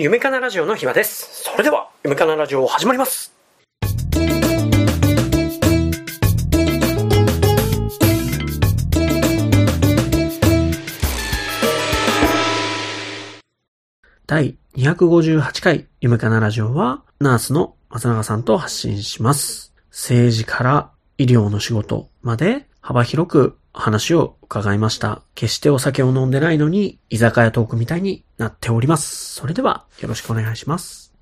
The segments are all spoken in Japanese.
夢かなラジオの暇です。それでは、夢かなラジオ始まります。第258回夢かなラジオは、ナースの松永さんと発信します。政治から医療の仕事まで幅広く話を伺いました。決してお酒を飲んでないのに、居酒屋トークみたいになっております。それでは、よろしくお願いします。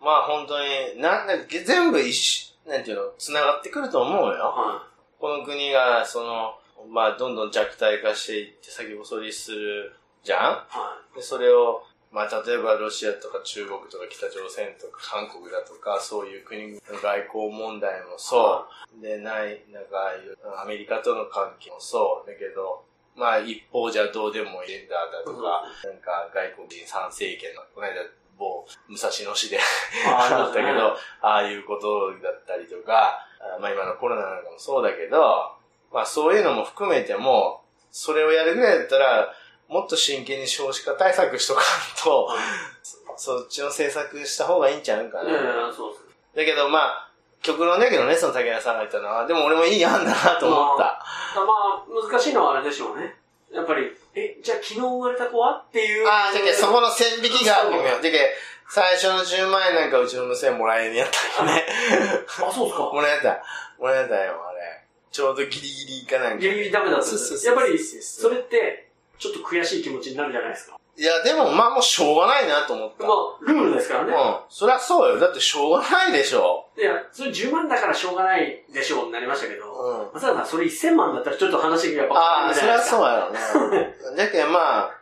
まあ本当に、なんだっけ、全部一緒、なんていうの、繋がってくると思うよ。はこの国が、その、まあどんどん弱体化していって先細りするじゃん？はで、それを、まあ例えばロシアとか中国とか北朝鮮とか韓国だとか、そういう国の外交問題もそう。で、ない、なんかアメリカとの関係もそう。だけど、まあ一方じゃどうでもいいんだだとか、なんか外国人参政権の、この間某武蔵野市であ あったけど、ああいうことだったりとか、あまあ今のコロナなんかもそうだけど、まあそういうのも含めても、それをやるぐらいだったら、もっと真剣に少子化対策しとかんと、そそっちの政策した方がいいんちゃうかな。だけどまあ、極論だけどね、その竹谷さんが言ったのは、でも俺もいい案だなと思った。まあ、難しいのはあれでしょうね。やっぱり、え、じゃあ昨日生まれた子はっていう。ああ、じゃけそこの線引きがあるのよ。じゃけ最初の10万円なんかうちの娘もらえんやったよね。あ、そうか。もらえた。もらえたよ、あれ。ちょうどギリギリかなんか。ギリギリダメだったんですやっぱり、それって、ちょっと悔しい気持ちになるじゃないですか。いや、でもまあもうしょうがないなと思った。まあ、ルールですからね。うん。そりゃそうよ。だってしょうがないでしょ。いや、それ10万だからしょうがないでしょうになりましたけど、うん。まさかそれ1000万だったらちょっと話がやっぱああ、そりゃうそうやろね。だけどまあ、うん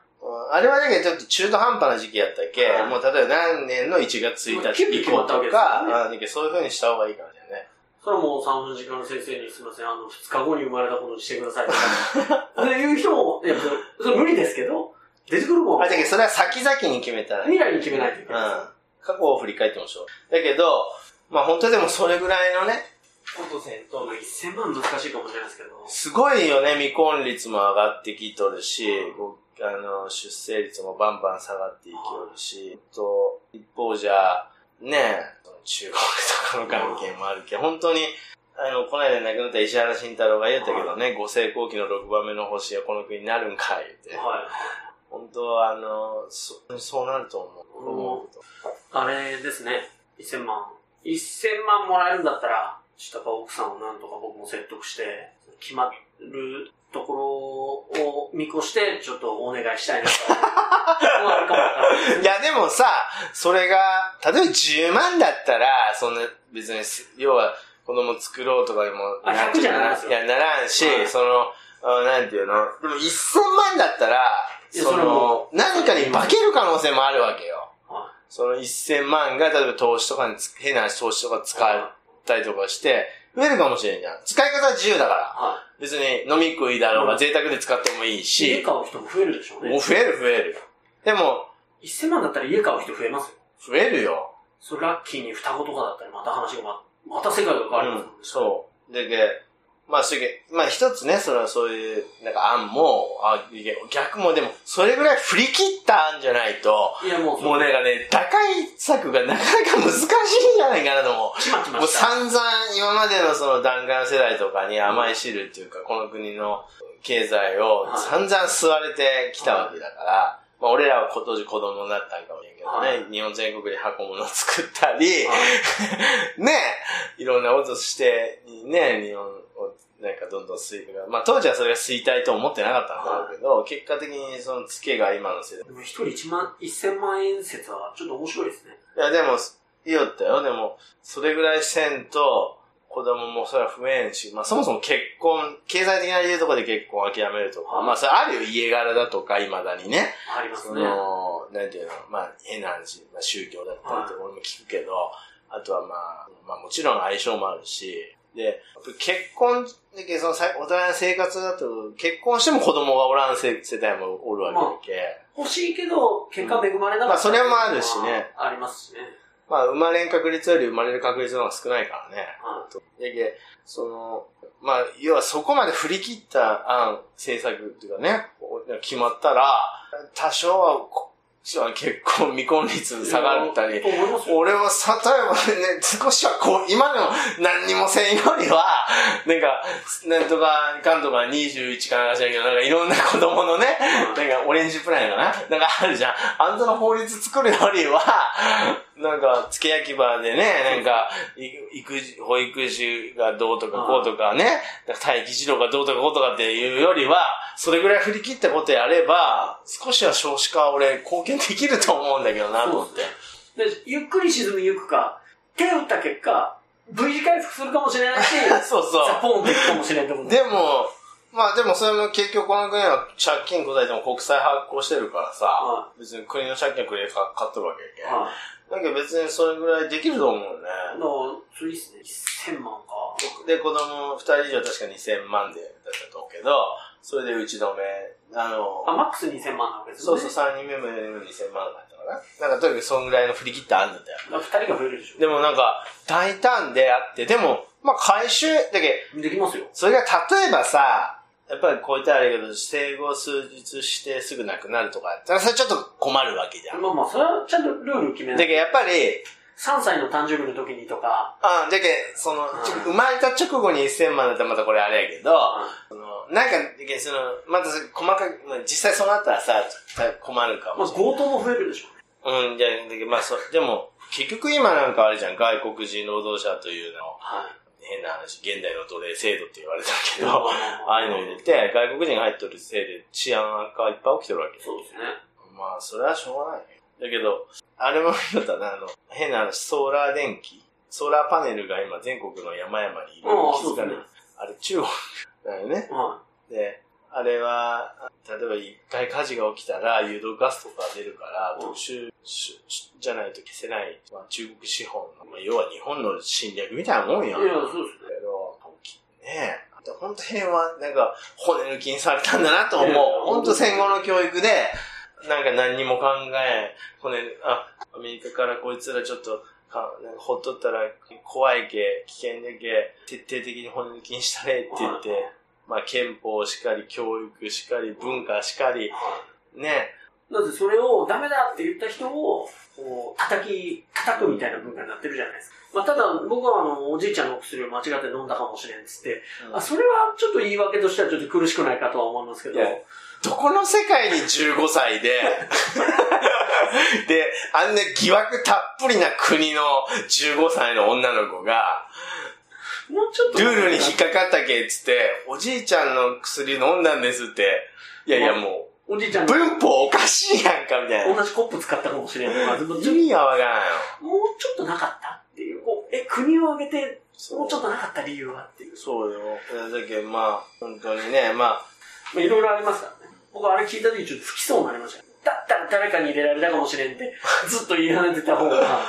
あれはだけどちょっと中途半端な時期やったっけ、はいもう例えば何年の1月1日とか、そういう風にした方がいいかもしれないね。それはもう産婦人科の先生にすみません、あの、2日後に生まれたことにしてくださいとか。そういう人も、いや、それそれ無理ですけど、出てくるもん。あだけどそれは先々に決めたらいい。未来に決めないといけうんな。過去を振り返ってもしょう。だけど、まあ本当でもそれぐらいのね、ことせんとい。1000万難しいかもしれないですけど。すごいよね、未婚率も上がってきとるし、ごあの、出生率もバンバン下がっていきよるし、と、一方じゃ、ね、中国とかの関係もあるけど、本当に、あの、この間亡くなった石原慎太郎が言ったけどね、ご成功期の6番目の星がこの国になるんかいって。は本当は、あの、そそうなると思う。うん。あれですね、1000万。1000万もらえるんだったら、ちょっとやっぱ奥さんをなんとか僕も説得して、決まるところを見越して、ちょっとお願いしたいなと。いや、でもさ、それが、例えば10万だったら、そんな、別にす、要は、子供作ろうとかでも、あ100じゃならんすよ。いや、ならんし、はい。その、あなんていうの、でも1000万だったら、その、何かに化ける可能性もあるわけよ。はその1000万が、例えば投資とかにつ、変な投資とか使ったりとかして、増えるかもしれんじゃん。使い方は自由だから。は別に飲み食いだろうが、うん贅沢で使ってもいいい。家し、買う人も増えるでしょうね。もう増える増える。でも、1000万だったら家買う人増えますよ。増えるよ。それラッキーに双子とかだったらまた話がま、また世界が変わりますもんね。そう。で、でまあ、それでまあ一つね、それはそういう、なんか案も、あ、逆もでも、それぐらい振り切った案じゃないと、いやもう、もうなんかね、打開策がなかなか難しいんじゃないかなと思う。もう。散々今までのその弾丸世代とかに甘い汁っていうか、この国の経済をはい。散々吸われてきたわけだから、まあ俺らは今年子供になったんかもしれんけどね、はい。日本全国で箱物を作ったり、は ねいろんなことして、ね日本をなんかどんどん衰退が、まあ当時はそれが衰退と思ってなかったんだろうけど、結果的にそのツケが今の世代。でも一人1万、1000万円説はちょっと面白いですね。いやでも、いいよったよ。でも、それぐらいせんと、子供もそれは増えんし、まあそもそも結婚、経済的な理由とかで結婚を諦めるとか、はいまあそれあるよ、家柄だとか、未だにね。そありますね。の、なんていうの、まあ変な話、まあ宗教だったりとか俺も聞くけど、あとはまあ、まあもちろん相性もあるし、で、結婚、だけどそのさお互いの生活だと、結婚しても子供がおらん世世帯もおるわけだけ、欲しいけど、結果恵まれなかった。まあそれもあるしね。ありますしね。まあ生まれん確率より生まれる確率の方が少ないからね。はだけその、まあ、要はそこまで振り切った案、政策っていうかね、決まったら、多少はこ結構未婚率下がったり俺もさ、例えばね、少しはこう、今の何にもせんよりは、なんか、なんとか、かんとか21かなんかしらんけど、なんかいろんな子供のね、なんかオレンジプランやかな。なんかあるじゃん。あんたの法律作るよりは、なんか、付け焼き場でね、なんか、い育児、保育士がどうとかこうとかね、待機児童がどうとかこうとかっていうよりは、それぐらい振り切ったことやれば、少しは少子化は俺貢献できると思うんだけどなと思って。で、ゆっくり沈みゆくか、手を打った結果、V 字回復するかもしれないし、そうそうザポンっていくかもしれないと思う。でも、まあでもそれも結局この国は借金答えても国債発行してるからさ、は別に国の借金は国で買買っとるわけやけん。はい。だけど別にそれぐらいできると思うよね。だから、それいいっすね。1000万か。で、子供2人以上確か2000万でだったと思うけど、それで打ち止め、あの、あ、マックス2000万なわけですよね。そうそう、3人目も2000万だったかな。なんかとにかくそんぐらいの振り切ってあんだったよ。だから2人が増えるでしょ。でもなんか、大胆であって、でも、まあ回収、だけできますよ。それが例えばさ、やっぱりこう言ったらあれやけど、生後数日してすぐ亡くなるとかやったら、それちょっと困るわけじゃん。まあまあ、それはちゃんとルール決めない。だけどやっぱり、3歳の誕生日の時にとか、あだけどその、生まれた直後に1000万だったらまたこれあれやけど、そのなんか、だけどその、また細かく、まあ実際そうなったらさ、困るかまあもしれない。強盗も増えるでしょうね。うん、じゃあ、まあそ、でも、結局今なんかあれじゃん、外国人労働者というの、はい。変な話、現代の奴隷制度って言われたけど、まあまあまあああいうの入れて、外国人が入っとるせいで治安悪化いっぱい起きてるわけ。そうですね。まあ、それはしょうがないよ。だけど、あれも言ったな、あの、変な話、ソーラー電気、ソーラーパネルが今全国の山々にいるああそうですね。あれ中国だよね。はで、あれは、例えば一回火事が起きたら、有毒ガスとか出るから、うん特殊しじゃないと消せない、まあ、中国資本の、まあ、要は日本の侵略みたいなもんい。いやや、そうですね。けど、ねえ、本当平和、なんか、骨抜きにされたんだなと思う。本当戦後の教育で、なんか何にも考え、骨、あ、アメリカからこいつらちょっと、かなんかほっとったら怖いけ、危険だけ、徹底的に骨抜きにしたれって言って、まあ憲法しかり、教育しかり、文化しかり、はね。い。だってそれをダメだって言った人を、こう、叩き、叩くみたいな文化になってるじゃないですか。まあ、ただ、僕はあの、おじいちゃんのお薬を間違って飲んだかもしれんっつって、あ、それはちょっと言い訳としてはちょっと苦しくないかとは思いますけど、どこの世界に15歳で、で、あんな疑惑たっぷりな国の15歳の女の子が、もうちょっと。ルールに引っかかったけっつって、おじいちゃんの薬飲んだんですって、いやいやもう、おじいちゃんが文法おかしいやんか、みたいな。同じコップ使ったかもしれん意味がわからんよ。もうちょっとなかったっていう、こう、え、国を挙げて、もうちょっとなかった理由はっていう。そうよ。だけどまあ、本当にね、まあ、まあ、いろいろありますからね。僕あれ聞いた時ちょっと吹きそうになりましたよだったら誰かに入れられたかもしれんって、ずっと言い放てた方が、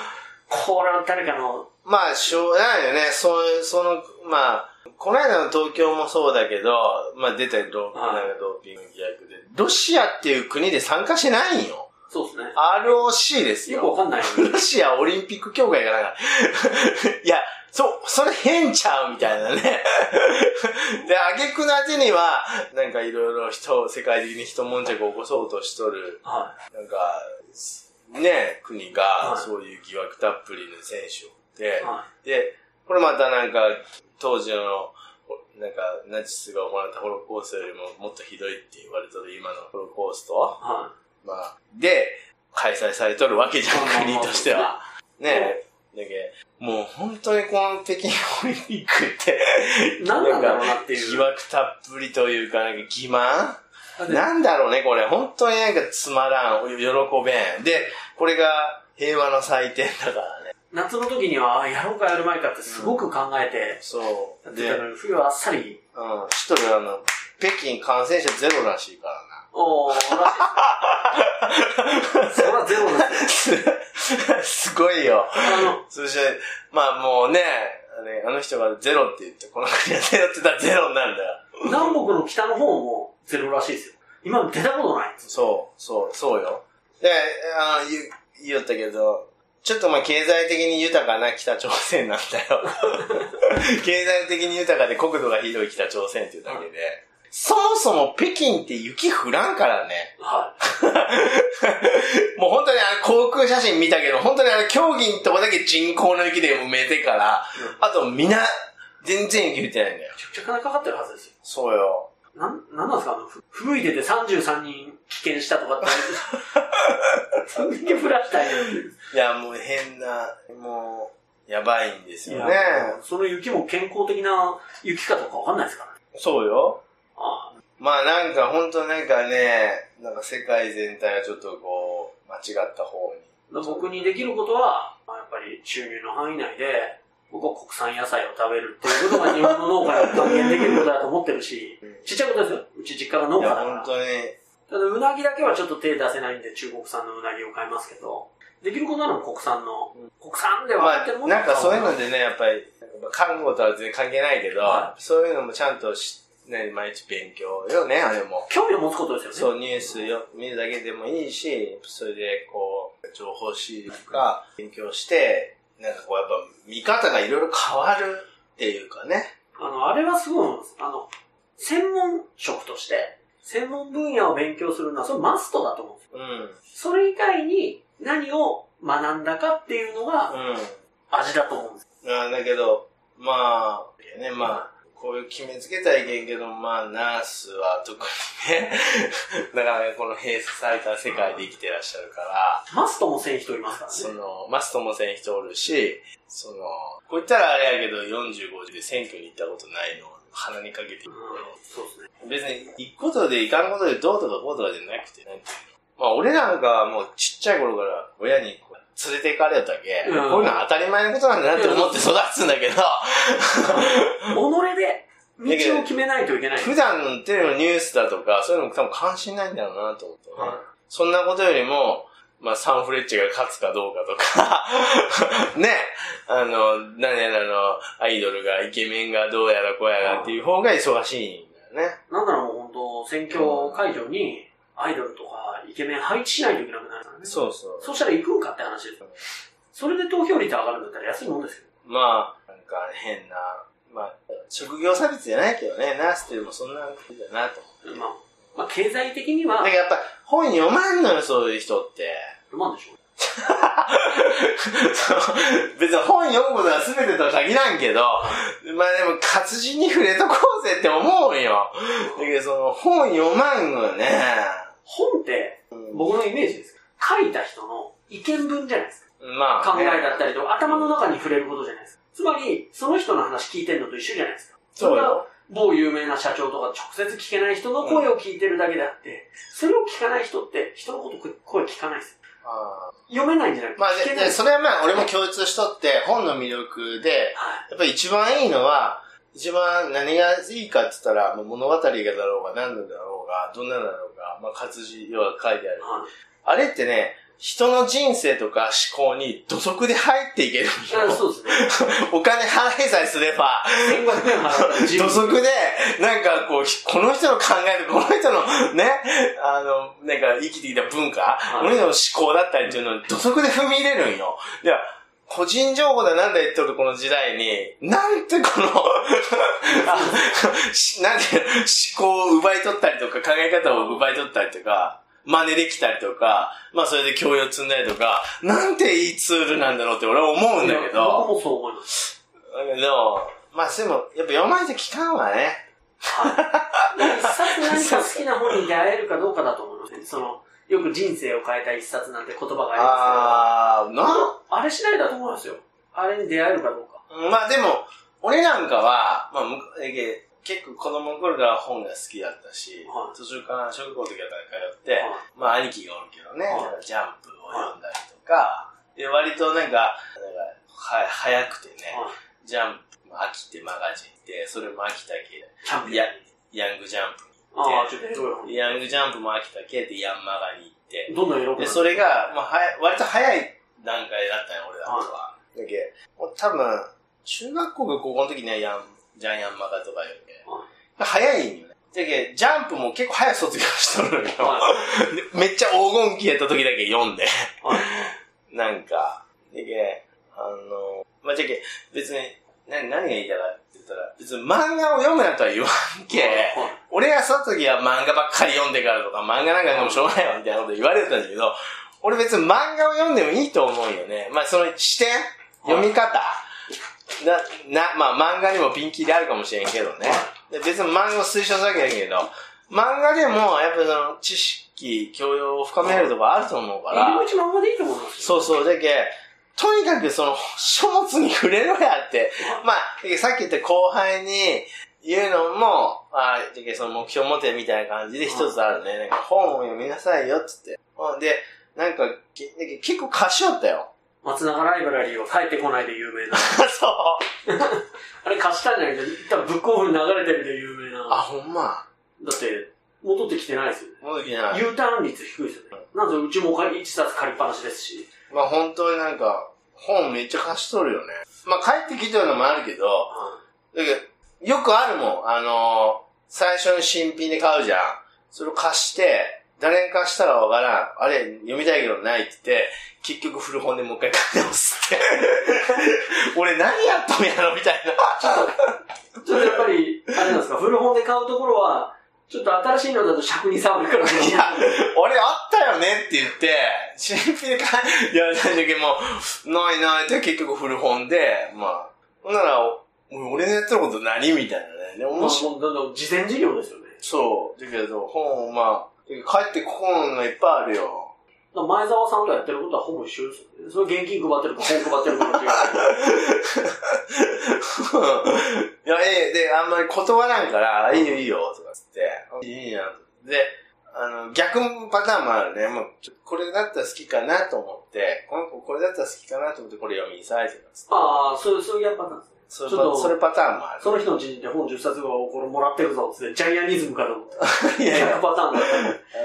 これは誰かの、まあ、しょうがないよね。そういう、その、まあ、この間の東京もそうだけど、まあ出たド,、ーピング疑惑で、ロシアっていう国で参加してないんよ。そうですね。ROC ですよ。よくわかんないよね。ロシアオリンピック協会がなんか、いや、そう、それ変ちゃうみたいなね。で、挙句の果てには、なんかいろいろ人、世界的に人悶着を起こそうとしとる、はなんか、ね、国がはいそういう疑惑たっぷりの選手をでい。、はで、これまたなんか、当時の、なんか、ナチスが行ったホロコーストよりももっとひどいって言われてる今のホロコーストい。はまあ、で、開催されとるわけじゃん、国としては。ねえ。だけどもう本当にこの北京オリンピックって、い。何なんだろうなっていう。疑惑たっぷりというか、なんか欺瞞なんだろうね、これ。本当になんかつまらん、喜べん。で、これが平和の祭典だからね。夏の時には、あやろうかやるまいかってすごく考えて、そう。で、やってたのに、冬はあっさり、うん、知っとるあの、北京感染者ゼロらしいからおー、らしいです。それはゼロです。すごいよ。そして、まあもうね、あの人がゼロって言って、この国はゼロって言ったらゼロになるんだよ。南北の北の方もゼロらしいですよ。今出たことないそう、そう、そうよ。で、あの、言う、言いよったけど、ちょっとまあ経済的に豊かな北朝鮮なんだよ。経済的に豊かで国土がひどい北朝鮮っていうだけで。そもそも北京って雪降らんからね。は もう本当にあの航空写真見たけど、本当にあの競技のとこだけ人工の雪で埋めてから、あとみんな全然雪降ってないんだよ。い。めちゃくちゃ金かかってるはずですよ。そうよ。なん、なんなんですか？あの、ふ吹雪いてて33人危険したとかって。そんだけ降らしたいいう。いや、もう変な、もう、やばいんですいよね。その雪も健康的な雪かどうかわかんないですからね。そうよ。あまあなんか本当なんかね、なんか世界全体がちょっとこう、間違った方に。あ僕にできることは、まあ、やっぱり収入の範囲内で、僕は国産野菜を食べるっていうことが日本の農家に還元できることだと思ってるし、ちっちゃいことですよ。うち実家が農家だから本。当に、ただ、うなぎだけはちょっと手出せないんで、中国産のうなぎを買いますけど、できることなのは国産の、国産で分かってるもまあ、のなんかそういうので、でね、やっぱり、看護とは全然関係ないけど、はそういうのもちゃんとし、ね、毎日勉強よね、あれも。興味を持つことですよね。そう、ニュースよ見るだけでもいいし、それでこう、情報誌とか勉強して、なんかこうやっぱ見方がいろいろ変わるっていうかね。あの、あれはすごい。あの、専門職として、専門分野を勉強するのは、それマストだと思うんですよ。うん。それ以外に何を学んだかっていうのがうん。味だと思うんです。あだけど、まあ、ね、まあ、こういう決めつけたらいけんけど、まあ、ナースは特にね、なかなかこの閉鎖された世界で生きてらっしゃるから、マストもせん人いますからね。その、マストもせん人おるし、その、こう言ったらあれやけど、45で選挙に行ったことないのを鼻にかけてうん、そうですね。別に行くことで行かんことでどうとかこうとかじゃなくて、なんていうのまあ俺なんかはもうちっちゃい頃から親にこう連れて行かれたけ、うんこういうのは当たり前のことなんだなって思って育つんだけど、己で道を決めないといけない。普段のテレビのニュースだとか、そういうのも多分関心ないんだろうなと思ってね。はそんなことよりも、まあ、サンフレッチェが勝つかどうかとか、ね、あの、何やらのアイドルがイケメンがどうやらこうやらっていう方が忙しいんだよね。なんならもう本当選挙会場にアイドルとかイケメン配置しないといけなくなるからね。そうそう。そうしたら行くんかって話ですよ。それで投票率上がるんだったら安いもんですよ。まあ、なんか変な、まあ、職業差別じゃないけどね、ナースっていうのもそんなことだなと思って。まあ、まあ経済的にはだけどやっぱ本読まんのよ、そういう人って。どうなんでしょ別に本読むことが全てとは限らんけど、まあでも活字に触れとこうぜって思うよ。だけどその本読まんのよね。本ってうん僕のイメージですけど、書いた人の意見文じゃないですか。まあ、考えだったりとか、頭の中に触れることじゃないですか。つまり、その人の話聞いてるのと一緒じゃないですか。そうれがよ。某有名な社長とか直接聞けない人の声を聞いてるだけであって、それを聞かない人って人のこと声聞かないです。あ読めないんじゃなくて、ーまあそれはまあ俺も共通しとって本の魅力で、はい。やっぱり一番いいのは、一番何がいいかって言ったら、もう物語がだろうが何だろうが、どんなだろうが、まあ活字、要は書いてある。はいあれってね、人の人生とか思考に土足で入っていける。そうですね。お金払いさえすれば、1500円払ったら自土分足で、なんかこう、この人の考えとこの人のね、あの、なんか生きてきた文化、いこの人の思考だったりっていうのに土足で踏み入れるんよ。では、個人情報だなんだ言っとるこの時代に、なんてこの、なんて思考を奪い取ったりとか、考え方を奪い取ったりとか、真似できたりとか、まあそれで教養積んだりとか、なんていいツールなんだろうって俺は思うんだけど、僕もそう思います。だけど、まあでも、やっぱ読まないと聞かんわね。一冊何か好きな本に出会えるかどうかだと思いますね。その、よく人生を変えた一冊なんて言葉がありますけど、あー、な、あれ次第だと思いますよ。あれに出会えるかどうか。まあでも、俺なんかは、まあ、結構子供の頃から本が好きだったし、はい途中から小学校の時から通って、はいまあ兄貴がおるけどね、はいジャンプを読んだりとか、で割となんか、なんかは早くてね、はいジャンプも飽きてマガジンで、それも飽きたけチャンピオン。やヤングジャンプああ、ちょっとヤングジャンプも飽きたけでヤンマガに行って、どんどん色くなで、るそれが、まあ、はや割と早い段階だったよ、俺らとは。だけど、多分、中学校か高校の時にはヤン、ジャンヤンマガとかより、早いんよね。だけど、ジャンプも結構早く卒業しとるのよ。めっちゃ黄金期やった時だけ読んで。はい。なんか、だけあの、まあ、じゃけ、別に、何、何が言いたかって言っったら、別に漫画を読むなとは言わんけ。俺がその時は漫画ばっかり読んでからとか、漫画なんかでもしょうがないわみたいなこと言われてたんだけど、俺別に漫画を読んでもいいと思うよね。まあその視点読み方な、な、まあ漫画にもピンキリあるかもしれんけどね。で別に漫画を推奨するわけだけど、漫画でもやっぱその知識、教養を深めるとかあると思うから。入り口漫画でいいと思いますそうそう。だけとにかくその書物に触れろやって。まあ、さっき言った後輩に言うのも、あだけその目標持てみたいな感じで一つあるね。なんか本を読みなさいよっつって。うんで、なんか、けだけ結構貸しよったよ。松永ライブラリーを帰ってこないで有名な。そう。あれ貸したんじゃないけど、多分ブックオフに流れてるで有名な。あ、ほんま。だって、戻ってきてないですよね。戻ってきてない。U ターン率低いですよね。なんでうちも1冊借りっぱなしですし。まあ本当になんか、本めっちゃ貸しとるよね。まあ帰ってきてるのもあるけど、だけど、よくあるもん。あのー最初に新品で買うじゃん。それを貸して、誰に貸したらわからん。あれ、読みたいけどないって言って、結局古本でもう一回買い直すって。俺何やったんやろみたいな。ちょっとやっぱり、あれなんですか、古本で買うところは、ちょっと新しいのだと尺に触るから、いや、俺あったよねって言って、新品で買い、いや、なんだけどもう、ないないって結局古本で、まあ、ほんなら、お俺のやってること何みたいなね。で、まあ、面白い。もう事前事業ですよね。そう。だけど、本をまあ、帰ってここのがいっぱいあるよ。前澤さんとやってることはほぼ一緒ですよね。それ現金配ってるか本配ってるかっていう。いや、ええ、で、あんまり断らんから、いいよいいよ、とかつって、いいやん。で、あの、逆パターンもあるね。もう、これだったら好きかなと思って、この子これだったら好きかなと思って、これ読みなさい、とかつって。ああ、そういう、そういうやっぱなんですね。それちょっとパそれパターンもある。その人の人で本10冊分をこれもらってるぞって、ジャイアニズムかと思って。いやいや100パターンだった。あ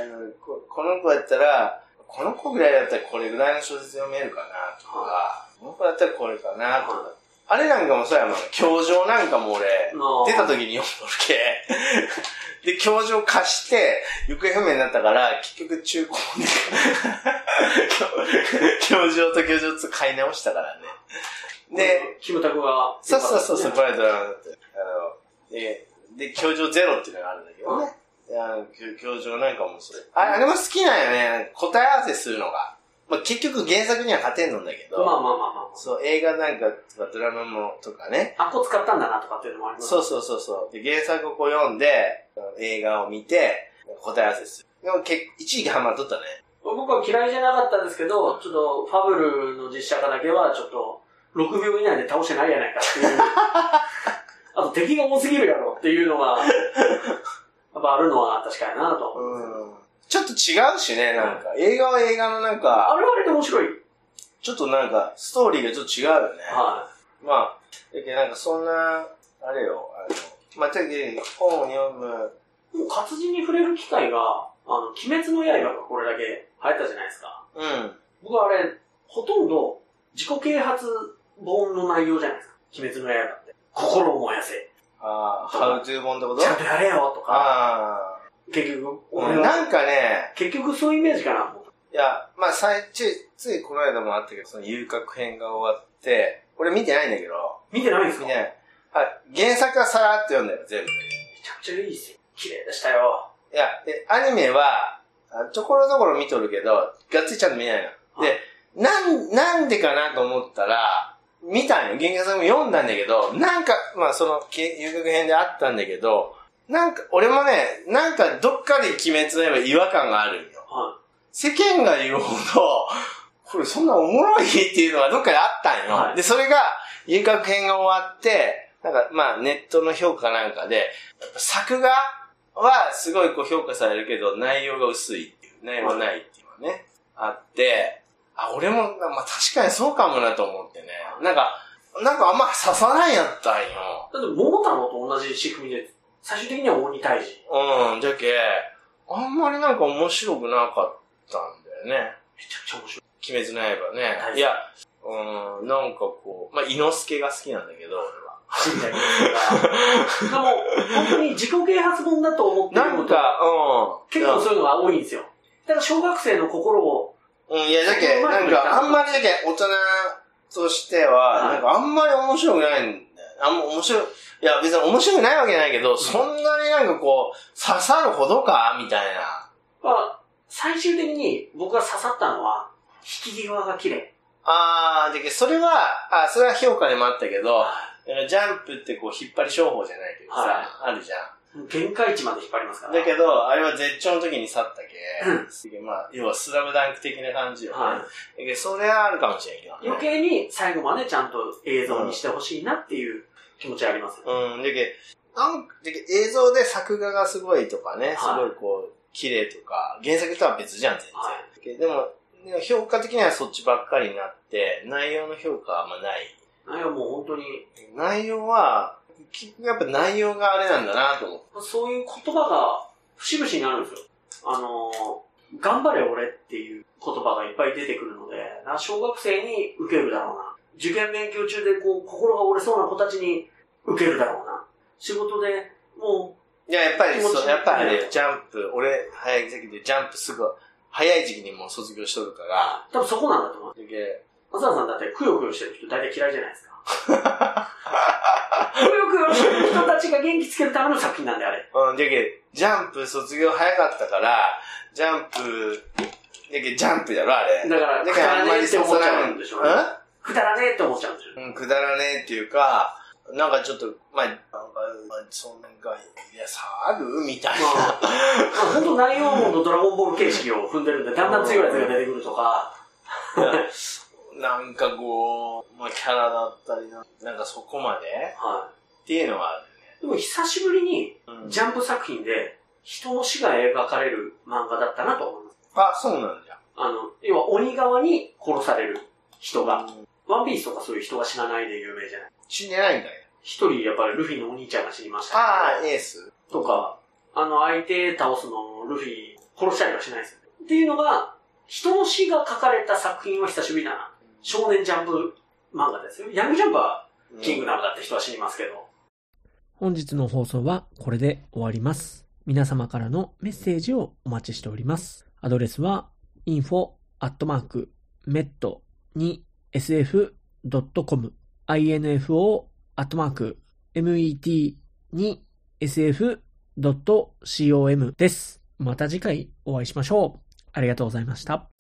のここの子やったら、この子ぐらいだったらこれぐらいの小説読めるかなとか、この子だったらこれかなとか。あれなんかもそうやもん。教場なんかも俺、出た時に読んどるけ。で、教場貸して、行方不明になったから、結局中古で、教場と教場と買い直したからね。で、、キムタクが。そうそうそうそう、これドラマだって。あの、で、で、教場ゼロっていうのがあるんだけどね。教教場なんかもそれ。ああれも好きなんよね。答え合わせするのが。まあ、結局原作には勝てんのんだけど。まあまあまあまあ。そう、映画なんかとかドラマもとかね。あっこ使ったんだなとかっていうのもありますそうそうそうそう。で、原作をこう読んで、映画を見て、答え合わせする。でも結一時期ハマっとったね。僕は嫌いじゃなかったんですけど、ちょっとファブルの実写化だけはちょっと6秒以内で倒してないやないかっていう。あと敵が多すぎるやろっていうのが、やっぱあるのは確かになと。うん。ちょっと違うしね、なんか。映画は映画のなんか、あれはあれで面白い。ちょっとなんか、ストーリーがちょっと違うよね。はまあ、だけどなんかそんな、あれよ、あの、まあ、だけど本を読む、い。もう活字に触れる機会が、あの、鬼滅の刃がこれだけ流行ったじゃないですか。うん。僕はあれ、ほとんど自己啓発本の内容じゃないですか。鬼滅の刃って。心を燃やせ。ああ、ハウトゥー本ってこと？ちゃんとやれよとか。あ結局、あ、俺は、なんかね、結局そういうイメージかな。いや、まあ、最中、ついこの間もあったけど、その遊郭編が終わって、俺見てないんだけど、見てないんですか？め見てない。はい、原作はさらっと読んだよ、全部。ちゃくちゃいいですよ。綺麗でしたよ。いや、で、アニメは、あところどころ見とるけど、がっつりちゃんと見ないの。で、なん、なんでかなと思ったら、見たんよ。原作も読んだんだけど、なんか、まあその、け遊郭編であったんだけど、なんか、俺もね、なんかどっかで鬼滅の刃違和感があるんよ。は世間が言うほど、これそんなおもろいっていうのがどっかであったんよ。はいで、それが、遊郭編が終わって、なんか、まあ、ネットの評価なんかで、作画はすごいこう評価されるけど、内容が薄いっていう、内容がないっていうのがね、あって、あ、俺も、まあ確かにそうかもなと思ってね。なんか、なんかあんま刺さないんやったんよ。い。だって、桃太郎と同じ仕組みで、最終的には鬼退治。うん、じゃけ、あんまりなんか面白くなかったんだよね。めちゃくちゃ面白い。鬼滅の刃ね。はいいや、うん、なんかこう、まあ、猪之助が好きなんだけど、俺は。でも、本当に自己啓発本だと思ってるなんか、うん。結構そういうのが多いんですよ。だから小学生の心を、うん、いや、だけ、なんか、あんまりだけ、大人としては、はいなんかあんまり面白くないんだよあんま面白い、いや別に面白くないわけじゃないけど、そんなになんかこう、刺さるほどか？みたいな。まあ、最終的に僕が刺さったのは、引き際が綺麗。あー、で、それは、あ、それは評価でもあったけど、ジャンプってこう引っ張り商法じゃないけどさ、はいあるじゃん。限界値まで引っ張りますから。だけど、あれは絶頂の時に去ったうんけ、すげえまあ、要はスラムダンク的な感じよね。はだけどそれはあるかもしれんけどね。余計に最後までちゃんと映像にしてほしいなっていう気持ちありますよね。うん、だけどなんだけど映像で作画がすごいとかね、すはいごいこう、綺麗とか、原作とは別じゃん、全然。はだけどでも、評価的にはそっちばっかりになって、内容の評価はあんまない。いや、もう本当に、内容は、結局やっぱ内容があれなんだなと思って。そういう言葉が節々にあるんですよ。あのー、頑張れ俺っていう言葉がいっぱい出てくるので、な小学生に受けるだろうな。受験勉強中でこう、心が折れそうな子たちに受けるだろうな。仕事でもいや、やっぱりそう、やっぱりねね、ジャンプ、俺、早い時期でジャンプすぐ、早い時期にもう卒業しとるから、う、多分そこなんだと思う。松原さんだってくよくよしてる人大体嫌いじゃないですか。くよく人たちが元気つけるための作品なんであれ。うん、だけジャンプ卒業早かったから、ジャンプ、だけジャンプだろ、あれ。だから、くだらねえって思っちゃうんでしょうね。くだらねえって思っちゃうんでしょうん、くだらねえっていうか、なんかちょっと、まあ、なんか、まあ、そんなんか、いや、さある？みたいな。まあ、まあ、本当内容もドラゴンボール形式を踏んでるんで、だんだん強いやつが出てくるとか、なんかこう、まあ、キャラだったりな、なんかそこまで？はっていうのはあるい。でも久しぶりに、ね。うんジャンプ作品で、人の死が描かれる漫画だったなと思います。あ、そうなんじゃ。あの、要は鬼側に殺される人が、うんワンピースとかそういう人が死なないで有名じゃない。死んでないんだよ。一人やっぱりルフィのお兄ちゃんが死にましたああ、エース。とか、あの相手倒すのルフィ殺したりはしないですよね。っていうのが、人の死が書かれた作品は久しぶりだな。少年ジャンプ漫画ですよ。ヤングジャンプはキングダムだって人は知りますけど。本日の放送はこれで終わります。皆様からのメッセージをお待ちしております。アドレスは info.met2sf.com info.met2sf.com です。また次回お会いしましょう。ありがとうございました。